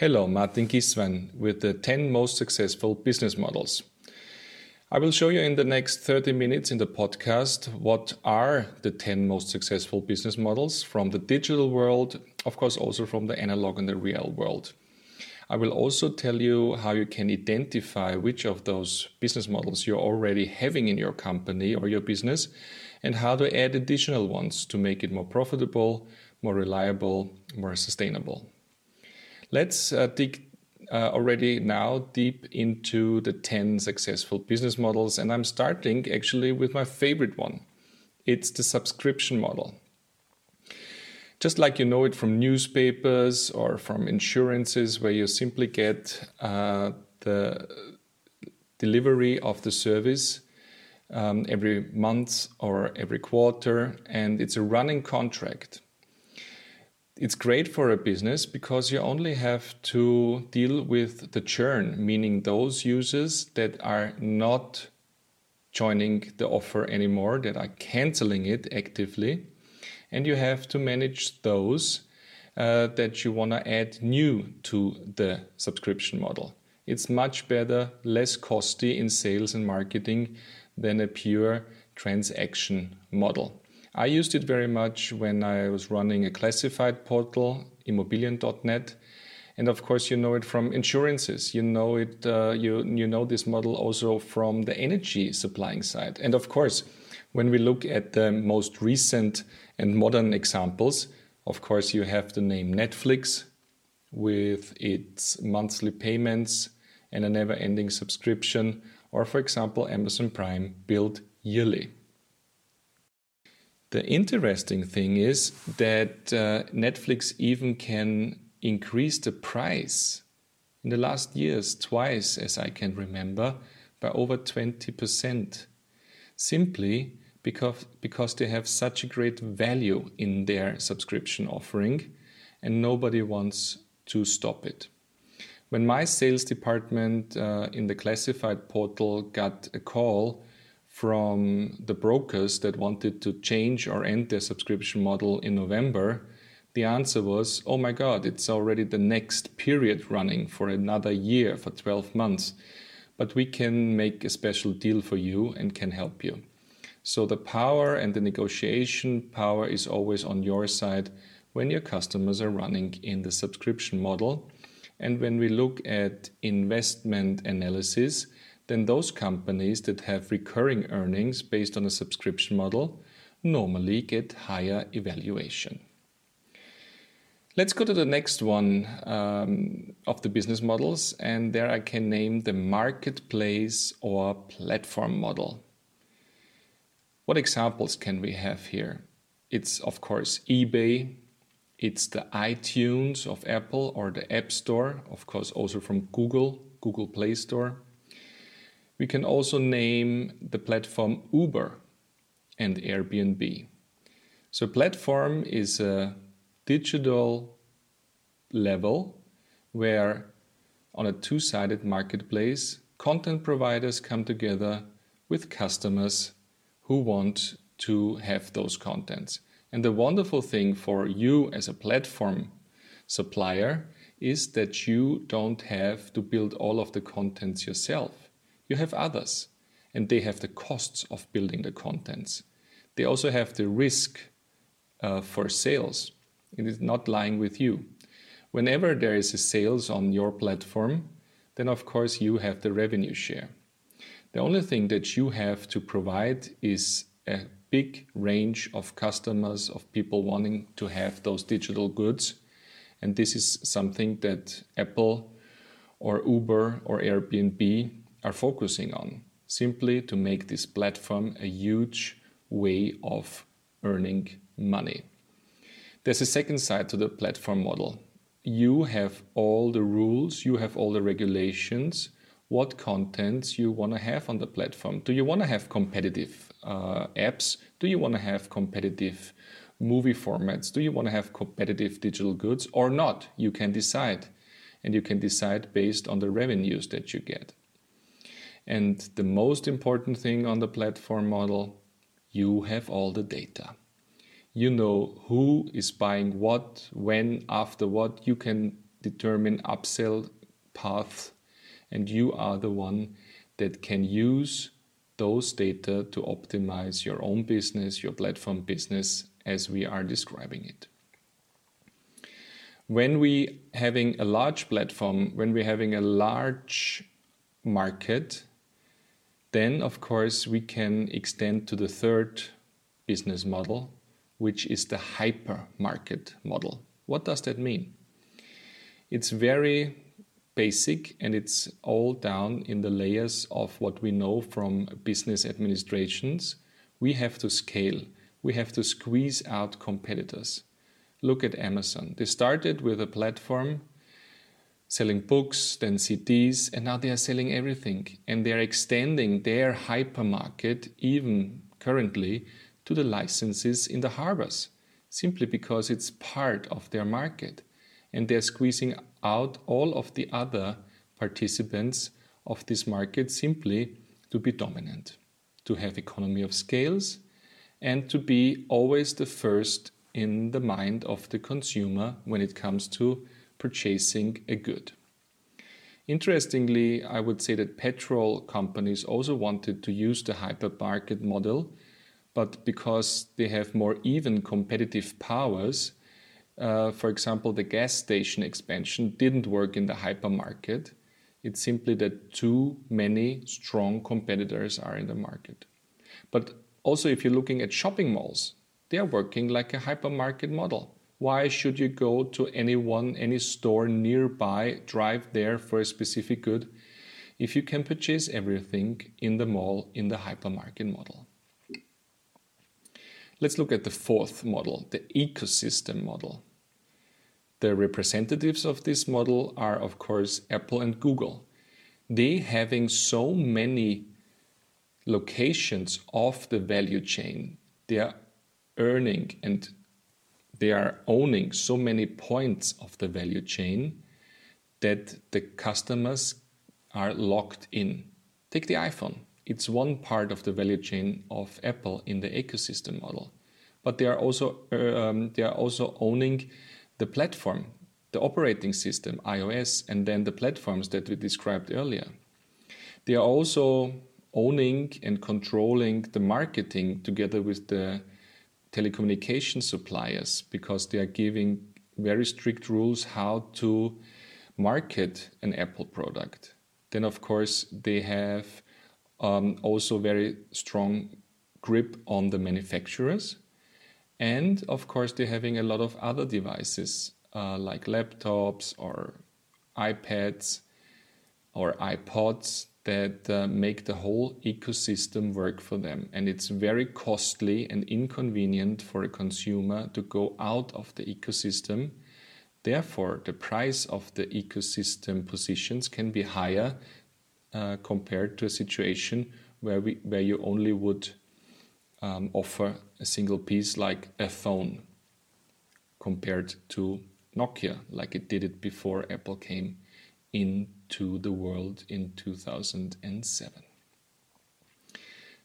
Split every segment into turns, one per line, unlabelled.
Hello, Martin Giesswein with the 10 most successful business models. I will show you in the next 30 minutes in the podcast what are the 10 most successful business models from the digital world, of course, also from the analog and the real world. I will also tell you how you can identify which of those business models you're already having in your company or your business and how to add additional ones to make it more profitable, more reliable, more sustainable. Let's uh, dig uh, already now deep into the 10 successful business models, and I'm starting actually with my favorite one. It's the subscription model. Just like you know it from newspapers or from insurances, where you simply get uh, the delivery of the service um, every month or every quarter, and it's a running contract it's great for a business because you only have to deal with the churn, meaning those users that are not joining the offer anymore, that are canceling it actively. And you have to manage those uh, that you want to add new to the subscription model. It's much better, less costly in sales and marketing than a pure transaction model. I used it very much when I was running a classified portal, immobilien.net. And of course, you know it from insurances. You know it. Uh, you you know this model also from the energy supplying side. And of course, when we look at the most recent and modern examples, of course, you have the name Netflix with its monthly payments and a never-ending subscription, or for example, Amazon Prime billed yearly. The interesting thing is that uh, Netflix even can increase the price in the last years twice, as I can remember, by over 20%, simply because, because they have such a great value in their subscription offering and nobody wants to stop it. When my sales department uh, in the classified portal got a call from the brokers that wanted to change or end their subscription model in November, the answer was, oh my God, it's already the next period running for another year, for 12 months. But we can make a special deal for you and can help you. So the power and the negotiation power is always on your side when your customers are running in the subscription model. And when we look at investment analysis, then those companies that have recurring earnings based on a subscription model normally get higher evaluation. Let's go to the next one um, of the business models, and there I can name the marketplace or platform model. What examples can we have here? It's, of course, eBay, it's the iTunes of Apple or the App Store, of course, also from Google, Google Play Store. We can also name the platform Uber and Airbnb. So, platform is a digital level where, on a two sided marketplace, content providers come together with customers who want to have those contents. And the wonderful thing for you as a platform supplier is that you don't have to build all of the contents yourself you have others, and they have the costs of building the contents. They also have the risk uh, for sales. It is not lying with you. Whenever there is a sales on your platform, then of course you have the revenue share. The only thing that you have to provide is a big range of customers, of people wanting to have those digital goods. And this is something that Apple or Uber or Airbnb are focusing on, simply to make this platform a huge way of earning money. There's a second side to the platform model. You have all the rules, you have all the regulations, what contents you want to have on the platform. Do you want to have competitive uh, apps? Do you want to have competitive movie formats? Do you want to have competitive digital goods or not? You can decide. And you can decide based on the revenues that you get. And the most important thing on the platform model, you have all the data. You know who is buying what, when, after what. You can determine upsell paths, and you are the one that can use those data to optimize your own business, your platform business, as we are describing it. When we having a large platform, when we're having a large market, then of course we can extend to the third business model, which is the hypermarket model. What does that mean? It's very basic and it's all down in the layers of what we know from business administrations. We have to scale, we have to squeeze out competitors. Look at Amazon. They started with a platform selling books, then CDs, and now they are selling everything. And they're extending their hypermarket, even currently, to the licenses in the harbors, simply because it's part of their market. And they're squeezing out all of the other participants of this market simply to be dominant, to have economy of scales, and to be always the first in the mind of the consumer when it comes to purchasing a good. Interestingly, I would say that petrol companies also wanted to use the hypermarket model, but because they have more even competitive powers, uh, for example, the gas station expansion didn't work in the hypermarket. It's simply that too many strong competitors are in the market. But also, if you're looking at shopping malls, they are working like a hypermarket model. Why should you go to anyone, any store nearby, drive there for a specific good, if you can purchase everything in the mall in the hypermarket model? Let's look at the fourth model, the ecosystem model. The representatives of this model are, of course, Apple and Google. They having so many locations of the value chain, they are earning and they are owning so many points of the value chain that the customers are locked in. Take the iPhone. It's one part of the value chain of Apple in the ecosystem model, but they are also um, they are also owning the platform, the operating system, iOS, and then the platforms that we described earlier. They are also owning and controlling the marketing together with the telecommunication suppliers because they are giving very strict rules how to market an Apple product. Then, of course, they have um, also very strong grip on the manufacturers and of course, they're having a lot of other devices uh, like laptops or iPads or iPods that uh, make the whole ecosystem work for them. And it's very costly and inconvenient for a consumer to go out of the ecosystem. Therefore, the price of the ecosystem positions can be higher uh, compared to a situation where, we, where you only would um, offer a single piece like a phone compared to Nokia, like it did it before Apple came into the world in 2007.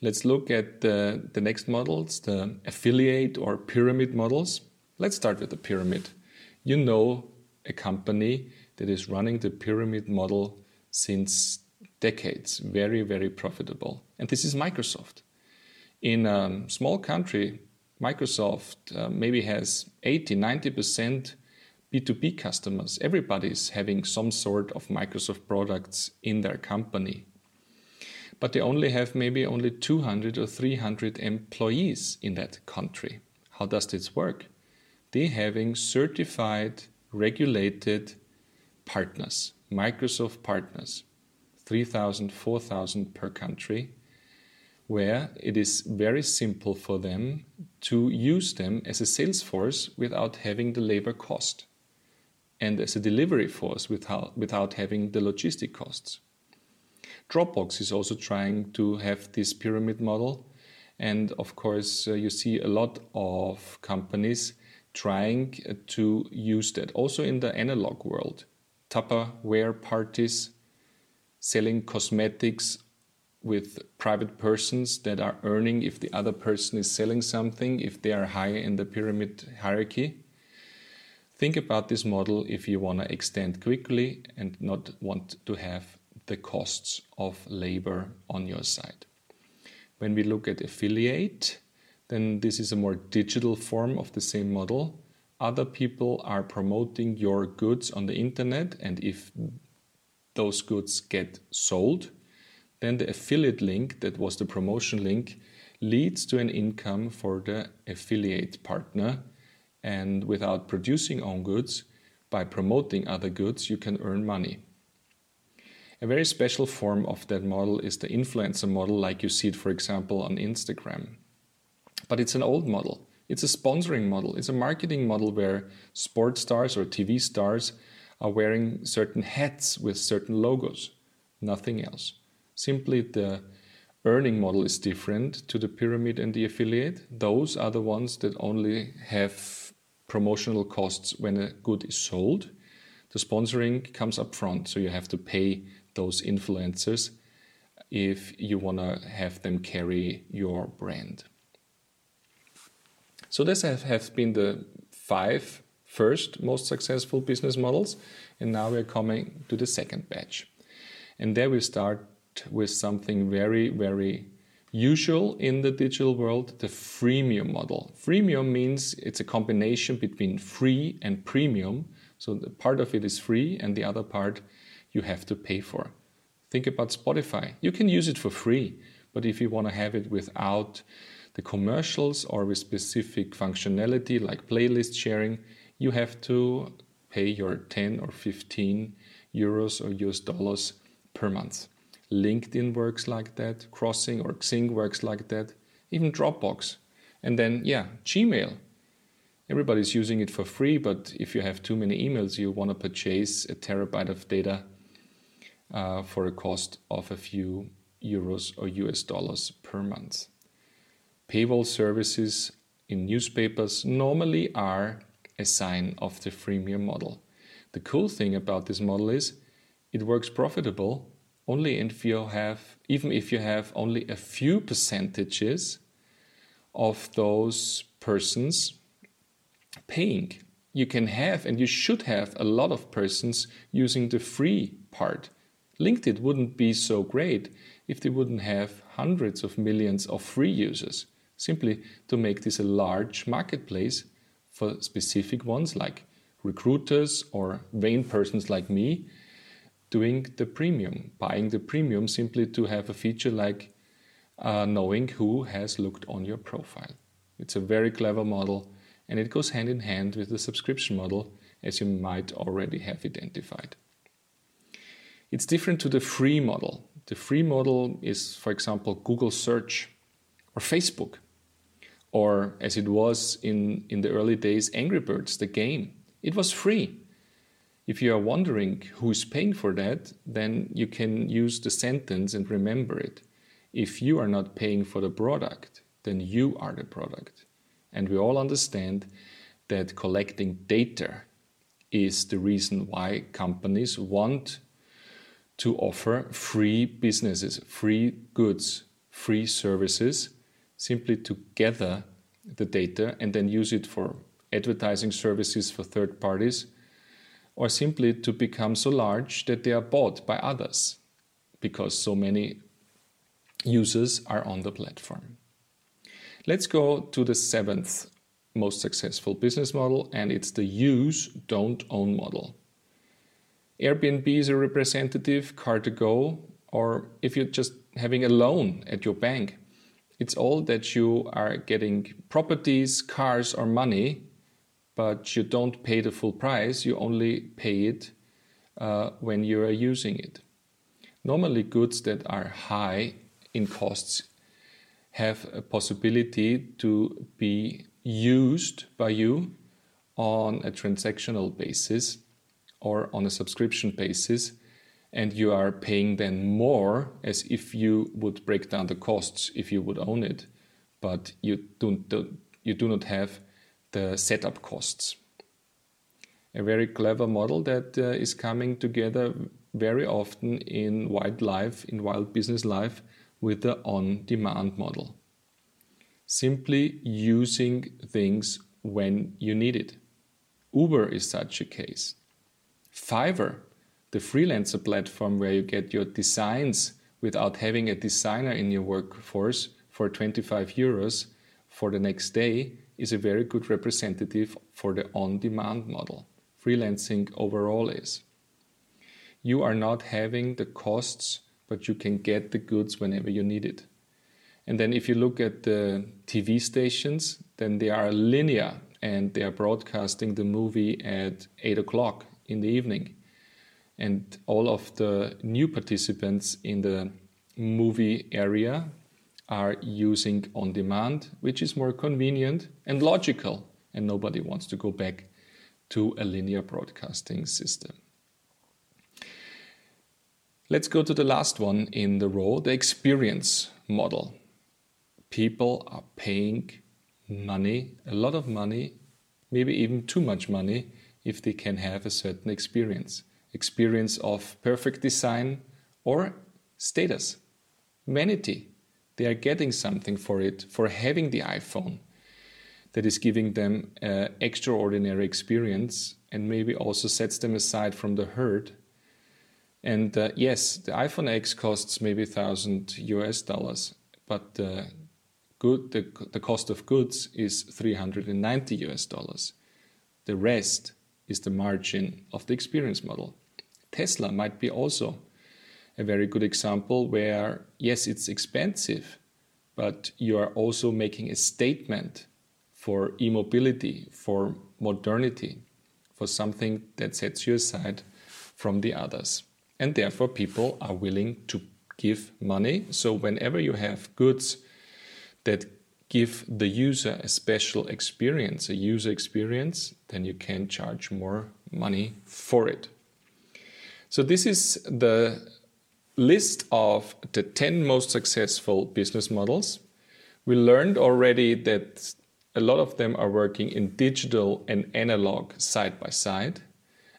Let's look at the, the next models, the affiliate or pyramid models. Let's start with the pyramid. You know a company that is running the pyramid model since decades, very, very profitable. And this is Microsoft. In a small country, Microsoft uh, maybe has 80, 90% B2B customers. Everybody's having some sort of Microsoft products in their company. But they only have maybe only 200 or 300 employees in that country. How does this work? They having certified, regulated partners, Microsoft partners, 3,000, 4,000 per country where it is very simple for them to use them as a sales force without having the labor cost and as a delivery force without, without having the logistic costs. Dropbox is also trying to have this pyramid model. And of course, uh, you see a lot of companies trying uh, to use that also in the analog world. Tupperware parties selling cosmetics with private persons that are earning if the other person is selling something, if they are high in the pyramid hierarchy. Think about this model if you want to extend quickly and not want to have the costs of labor on your side. When we look at affiliate, then this is a more digital form of the same model. Other people are promoting your goods on the internet, and if those goods get sold, then the affiliate link that was the promotion link leads to an income for the affiliate partner and without producing own goods, by promoting other goods, you can earn money. A very special form of that model is the influencer model, like you see it, for example, on Instagram. But it's an old model. It's a sponsoring model. It's a marketing model where sports stars or TV stars are wearing certain hats with certain logos, nothing else. Simply the earning model is different to the pyramid and the affiliate. Those are the ones that only have promotional costs when a good is sold. The sponsoring comes up front, so you have to pay those influencers if you want to have them carry your brand. So, this have been the five first most successful business models, and now we're coming to the second batch. And there we start with something very, very usual in the digital world, the freemium model. Freemium means it's a combination between free and premium. So the part of it is free and the other part you have to pay for. Think about Spotify. You can use it for free, but if you want to have it without the commercials or with specific functionality like playlist sharing, you have to pay your 10 or 15 euros or US dollars per month. LinkedIn works like that, Crossing or Xing works like that, even Dropbox. And then, yeah, Gmail. Everybody's using it for free, but if you have too many emails, you want to purchase a terabyte of data uh, for a cost of a few euros or US dollars per month. Paywall services in newspapers normally are a sign of the freemium model. The cool thing about this model is it works profitable only if you have, even if you have only a few percentages of those persons paying. You can have and you should have a lot of persons using the free part. LinkedIn wouldn't be so great if they wouldn't have hundreds of millions of free users, simply to make this a large marketplace for specific ones like recruiters or vain persons like me doing the premium, buying the premium simply to have a feature like uh, knowing who has looked on your profile. It's a very clever model and it goes hand in hand with the subscription model as you might already have identified. It's different to the free model. The free model is, for example, Google search or Facebook, or as it was in, in the early days, Angry Birds, the game. It was free. If you are wondering who's paying for that, then you can use the sentence and remember it. If you are not paying for the product, then you are the product. And we all understand that collecting data is the reason why companies want to offer free businesses, free goods, free services, simply to gather the data and then use it for advertising services for third parties or simply to become so large that they are bought by others because so many users are on the platform. Let's go to the seventh most successful business model, and it's the use, don't own model. Airbnb is a representative, Car2Go, or if you're just having a loan at your bank, it's all that you are getting properties, cars, or money but you don't pay the full price, you only pay it uh, when you are using it. Normally, goods that are high in costs have a possibility to be used by you on a transactional basis or on a subscription basis, and you are paying then more as if you would break down the costs if you would own it, but you, don't, you do not have the setup costs. A very clever model that uh, is coming together very often in wildlife, in wild business life, with the on demand model. Simply using things when you need it. Uber is such a case. Fiverr, the freelancer platform where you get your designs without having a designer in your workforce for 25 euros for the next day, is a very good representative for the on demand model. Freelancing overall is. You are not having the costs, but you can get the goods whenever you need it. And then if you look at the TV stations, then they are linear and they are broadcasting the movie at 8 o'clock in the evening. And all of the new participants in the movie area are using on demand, which is more convenient and logical, and nobody wants to go back to a linear broadcasting system. Let's go to the last one in the row the experience model people are paying money, a lot of money, maybe even too much money, if they can have a certain experience. Experience of perfect design or status, vanity. They are getting something for it, for having the iPhone that is giving them an extraordinary experience and maybe also sets them aside from the herd. And uh, yes, the iPhone X costs maybe 1000 US dollars, but the good, the, the cost of goods is 390 US dollars. The rest is the margin of the experience model. Tesla might be also a very good example where, yes, it's expensive, but you are also making a statement for e-mobility, for modernity, for something that sets you aside from the others. And therefore, people are willing to give money. So, whenever you have goods that give the user a special experience, a user experience, then you can charge more money for it. So, this is the list of the 10 most successful business models. We learned already that a lot of them are working in digital and analog side by side.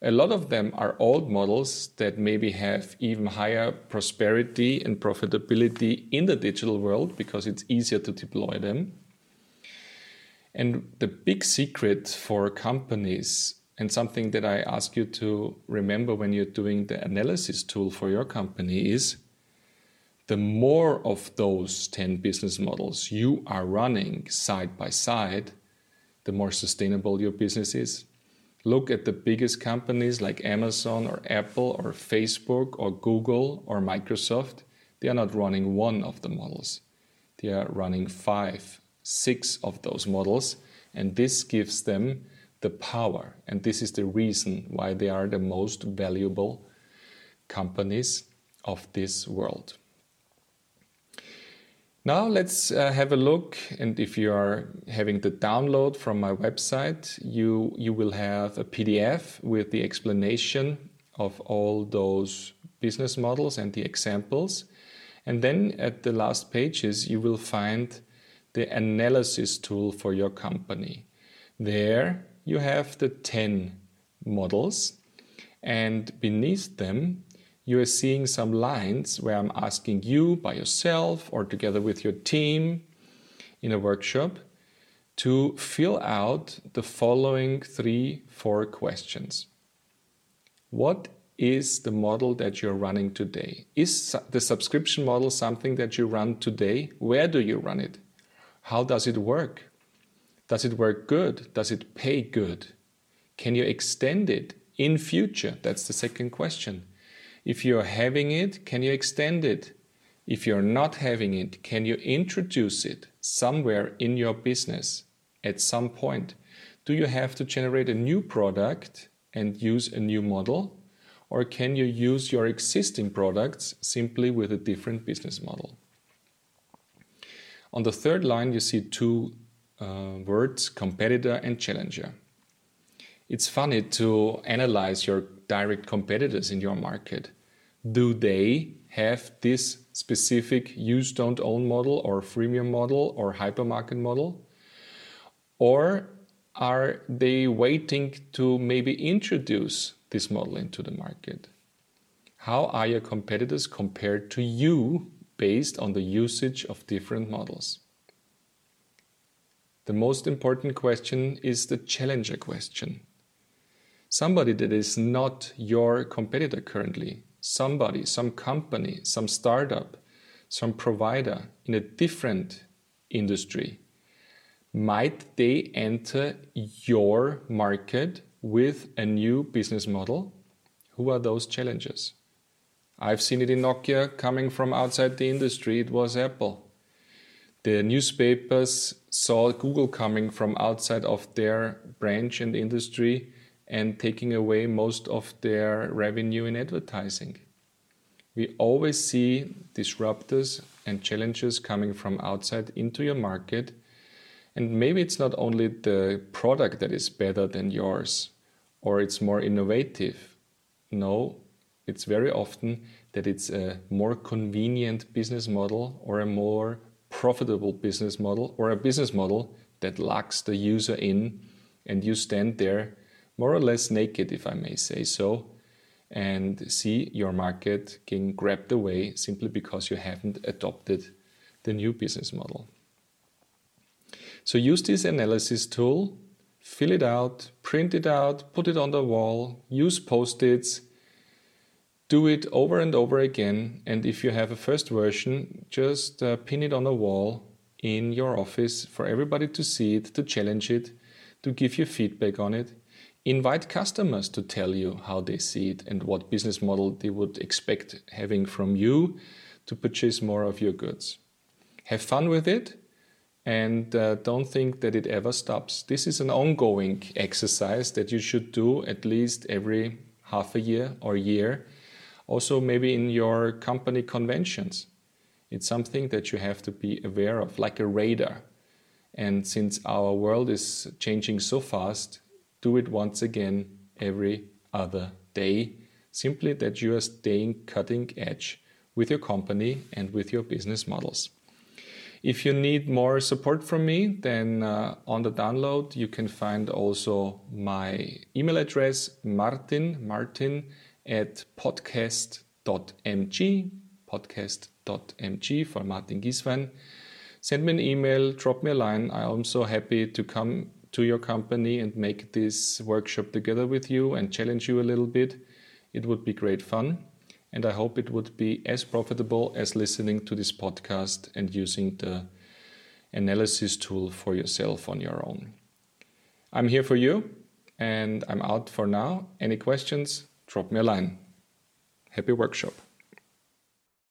A lot of them are old models that maybe have even higher prosperity and profitability in the digital world because it's easier to deploy them. And the big secret for companies, and something that I ask you to remember when you're doing the analysis tool for your company, is the more of those 10 business models you are running side by side, the more sustainable your business is. Look at the biggest companies like Amazon or Apple or Facebook or Google or Microsoft, they are not running one of the models. They are running five, six of those models, and this gives them the power. And this is the reason why they are the most valuable companies of this world. Now let's uh, have a look and if you are having the download from my website, you, you will have a PDF with the explanation of all those business models and the examples. And then at the last pages, you will find the analysis tool for your company. There you have the 10 models and beneath them you are seeing some lines where I'm asking you by yourself or together with your team in a workshop to fill out the following three, four questions. What is the model that you're running today? Is the subscription model something that you run today? Where do you run it? How does it work? Does it work good? Does it pay good? Can you extend it in future? That's the second question. If you're having it, can you extend it? If you're not having it, can you introduce it somewhere in your business at some point? Do you have to generate a new product and use a new model? Or can you use your existing products simply with a different business model? On the third line, you see two uh, words competitor and challenger. It's funny to analyze your direct competitors in your market do they have this specific use don't own model or freemium model or hypermarket model? Or are they waiting to maybe introduce this model into the market? How are your competitors compared to you based on the usage of different models? The most important question is the challenger question. somebody that is not your competitor currently, somebody, some company, some startup, some provider in a different industry, might they enter your market with a new business model? Who are those challenges? I've seen it in Nokia coming from outside the industry, it was Apple. The newspapers saw Google coming from outside of their branch and industry and taking away most of their revenue in advertising. We always see disruptors and challenges coming from outside into your market. And maybe it's not only the product that is better than yours or it's more innovative. No, it's very often that it's a more convenient business model or a more profitable business model or a business model that locks the user in and you stand there more or less naked, if I may say so, and see your market getting grabbed away simply because you haven't adopted the new business model. So use this analysis tool, fill it out, print it out, put it on the wall, use post its, do it over and over again. And if you have a first version, just uh, pin it on a wall in your office for everybody to see it, to challenge it, to give you feedback on it. Invite customers to tell you how they see it and what business model they would expect having from you to purchase more of your goods. Have fun with it and uh, don't think that it ever stops. This is an ongoing exercise that you should do at least every half a year or year. Also, maybe in your company conventions. It's something that you have to be aware of, like a radar. And since our world is changing so fast, do it once again every other day. Simply that you are staying cutting edge with your company and with your business models. If you need more support from me, then uh, on the download you can find also my email address martin martin at podcast.mg podcast.mg for Martin Giesswein. Send me an email, drop me a line. I'm so happy to come to your company and make this workshop together with you and challenge you a little bit. It would be great fun. And I hope it would be as profitable as listening to this podcast and using the analysis tool for yourself on your own. I'm here for you and I'm out for now. Any questions? Drop me a line. Happy workshop.